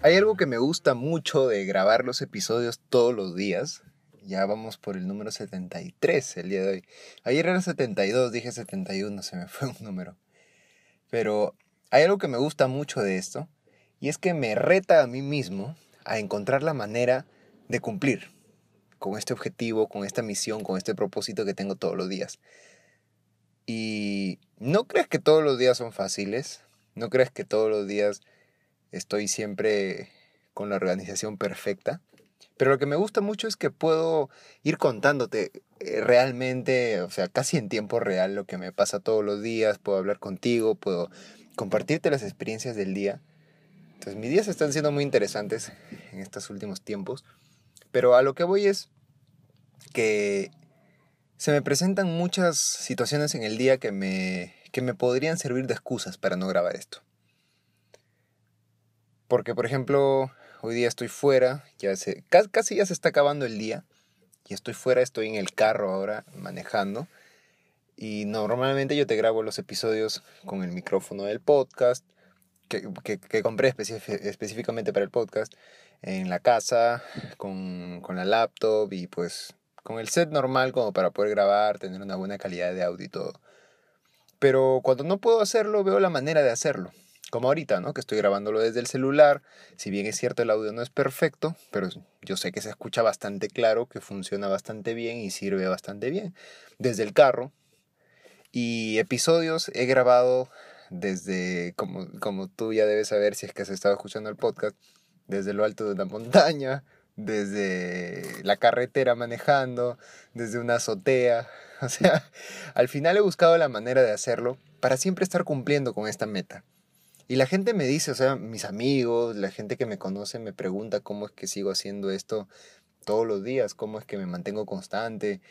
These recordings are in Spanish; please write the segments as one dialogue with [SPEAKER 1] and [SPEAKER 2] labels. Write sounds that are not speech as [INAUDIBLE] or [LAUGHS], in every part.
[SPEAKER 1] Hay algo que me gusta mucho de grabar los episodios todos los días. Ya vamos por el número 73 el día de hoy. Ayer era 72, dije 71, se me fue un número. Pero hay algo que me gusta mucho de esto y es que me reta a mí mismo a encontrar la manera de cumplir con este objetivo, con esta misión, con este propósito que tengo todos los días. Y no crees que todos los días son fáciles, no crees que todos los días estoy siempre con la organización perfecta, pero lo que me gusta mucho es que puedo ir contándote eh, realmente, o sea, casi en tiempo real lo que me pasa todos los días, puedo hablar contigo, puedo compartirte las experiencias del día. Entonces mis días están siendo muy interesantes en estos últimos tiempos, pero a lo que voy es que se me presentan muchas situaciones en el día que me, que me podrían servir de excusas para no grabar esto. Porque, por ejemplo, hoy día estoy fuera, ya se, casi ya se está acabando el día, y estoy fuera, estoy en el carro ahora manejando, y normalmente yo te grabo los episodios con el micrófono del podcast, que, que, compré específicamente para el podcast, en la casa, con, con la laptop y pues con el set normal como para poder grabar, tener una buena calidad de audio y todo. Pero cuando no puedo hacerlo, veo la manera de hacerlo. Como ahorita, ¿no? Que estoy grabándolo desde el celular. Si bien es cierto el audio no es perfecto, pero yo sé que se escucha bastante claro, que funciona bastante bien y sirve bastante bien. Desde el carro, y episodios he grabado desde, como, como tú ya debes saber si es que has estado escuchando el podcast, desde lo alto de una [LAUGHS] montaña, desde la carretera manejando, desde una azotea. [LAUGHS] O sea, al final he buscado la manera de hacerlo para siempre estar cumpliendo con esta meta. Y la gente me dice, o sea, mis amigos, la gente que me conoce me pregunta cómo es que sigo haciendo esto todos los días, cómo es que me mantengo constante,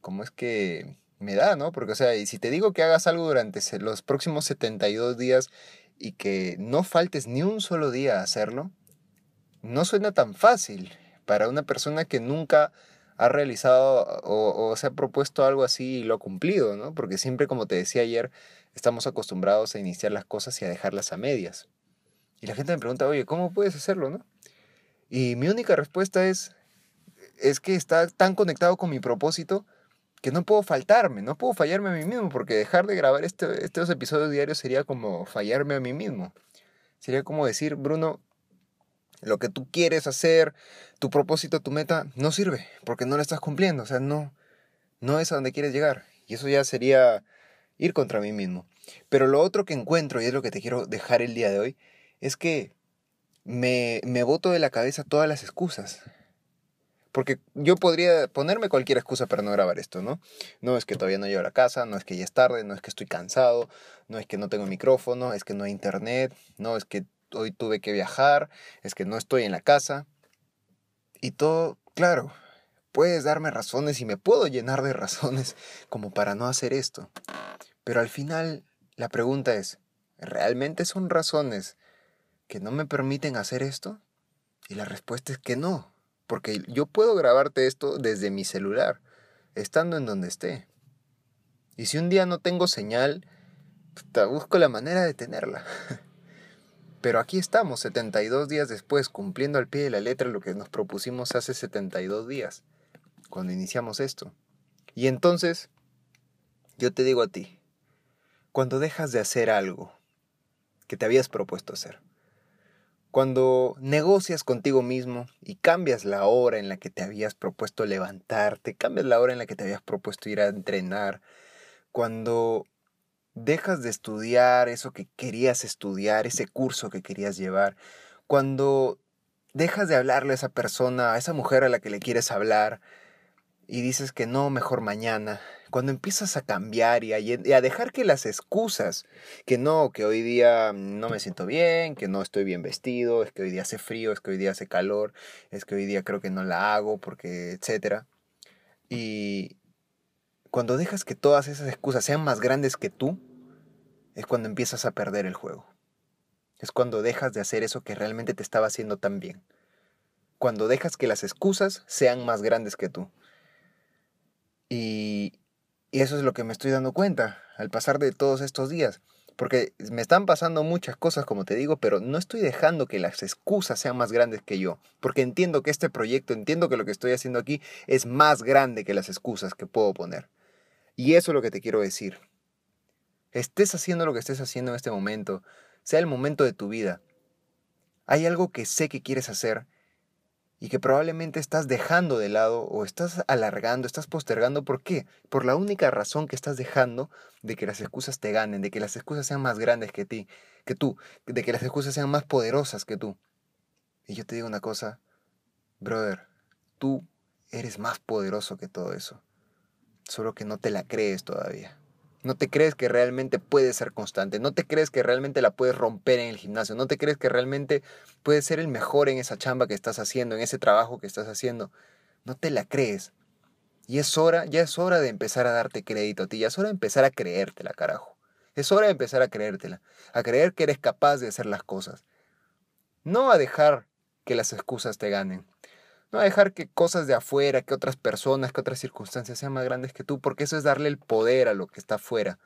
[SPEAKER 1] cómo es que me da, ¿no? Porque, o sea, y si te digo que hagas algo durante los próximos 72 días y que no faltes ni un solo día a hacerlo, no suena tan fácil para una persona que nunca ha realizado o, se ha propuesto algo así y lo ha cumplido, ¿no? Porque siempre, como te decía ayer, estamos acostumbrados a iniciar las cosas y a dejarlas a medias. Y la gente me pregunta, oye, ¿cómo puedes hacerlo, no? Y mi única respuesta es, es que está tan conectado con mi propósito que no puedo faltarme, no puedo fallarme a mí mismo, porque dejar de grabar este, estos episodios diarios sería como fallarme a mí mismo. Sería como decir, Bruno, lo que tú quieres hacer, tu propósito, tu meta, no sirve, porque no lo estás cumpliendo, o sea, no, no es a donde quieres llegar. Y eso ya sería ir contra mí mismo. Pero lo otro que encuentro, y es lo que te quiero dejar el día de hoy, es que me, me boto de la cabeza todas las excusas. Porque yo podría ponerme cualquier excusa para no grabar esto, ¿no? No es que todavía no llego a la casa, no es que ya es tarde, no es que estoy cansado, no es que no tengo micrófono, es que no hay internet, no es que hoy tuve que viajar, es que no estoy en la casa. Y todo, claro, puedes darme razones y me puedo llenar de [LAUGHS] razones como para no hacer esto. Pero al final la pregunta es, ¿realmente son razones que no me permiten hacer esto? Y la respuesta es que no. Porque yo puedo grabarte esto desde mi celular, estando en donde esté. Y si un día no tengo señal, te busco la manera de tenerla. [LAUGHS] Pero aquí estamos, 72 días después, cumpliendo al pie de la letra lo que nos propusimos hace 72 días, cuando iniciamos esto. Y entonces, yo te digo a ti, cuando dejas de hacer algo que te habías propuesto hacer, Cuando negocias contigo mismo y cambias la hora en la que te habías propuesto levantarte, cambias la hora en la que te habías propuesto ir a entrenar, cuando dejas de estudiar eso que querías estudiar, ese curso que querías llevar, cuando dejas de hablarle a esa persona, a esa mujer a la que le quieres hablar, y dices que no, mejor mañana, cuando empiezas a cambiar y a, dejar que las excusas, que no, que hoy día no me siento bien, que no estoy bien vestido, es que hoy día hace frío, es que hoy día hace calor, es que hoy día creo que no la hago, porque, etcétera. Y cuando dejas que todas esas excusas sean más grandes que tú, es cuando empiezas a perder el juego. Es cuando dejas de hacer eso que realmente te estaba haciendo tan bien. Cuando dejas que las excusas sean más grandes que tú. Y, y eso es lo que me estoy dando cuenta al pasar de todos estos días. Porque me están pasando muchas cosas, como te digo, pero no estoy dejando que las excusas sean más grandes que yo. Porque entiendo que este proyecto, entiendo que lo que estoy haciendo aquí es más grande que las excusas que puedo poner. Y eso es lo que te quiero decir. Estés haciendo lo que estés haciendo en este momento, sea el momento de tu vida. Hay algo que sé que quieres hacer y que probablemente estás dejando de lado o estás alargando, estás postergando. ¿Por qué? Por la única razón que estás dejando de que las excusas te ganen, de que las excusas sean más grandes que ti, que tú, de que las excusas sean más poderosas que tú. Y yo te digo una cosa, brother, tú eres más poderoso que todo eso. Solo que no te la crees todavía. No te crees que realmente puedes ser constante, no te crees que realmente la puedes romper en el gimnasio, no te crees que realmente puedes ser el mejor en esa chamba que estás haciendo, en ese trabajo que estás haciendo. No te la crees. Y es hora, ya es hora de empezar a darte crédito a ti, ya es hora de empezar a creértela, carajo. Es hora de empezar a creértela, a creer que eres capaz de hacer las cosas. No a dejar que las excusas te ganen. No dejar que cosas de afuera, que otras personas, que otras circunstancias sean más grandes que tú, porque eso es darle el poder a lo que está afuera.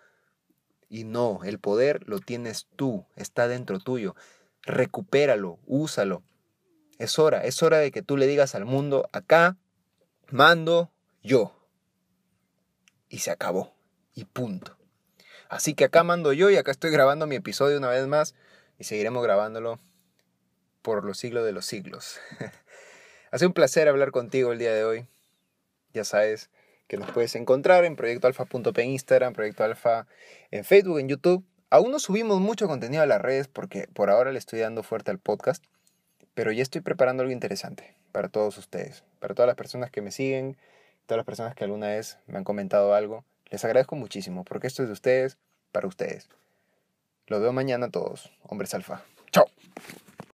[SPEAKER 1] Y no, el poder lo tienes tú, está dentro tuyo. Recupéralo, úsalo. Es hora, es hora de que tú le digas al mundo, acá mando yo. Y se acabó. Y punto. Así que acá mando yo y acá estoy grabando mi episodio una vez más y seguiremos grabándolo por los siglos de los siglos. [LAUGHS] Ha sido un placer hablar contigo el día de hoy. Ya sabes que nos puedes encontrar en proyectoalfa.p en Instagram, Proyecto Alfa en Facebook, en YouTube. Aún no subimos mucho contenido a las redes porque por ahora le estoy dando fuerte al podcast, pero ya estoy preparando algo interesante para todos ustedes, para todas las personas que me siguen, todas las personas que alguna vez me han comentado algo. Les agradezco muchísimo porque esto es de ustedes, para ustedes. Los veo mañana a todos, hombres alfa. Chao.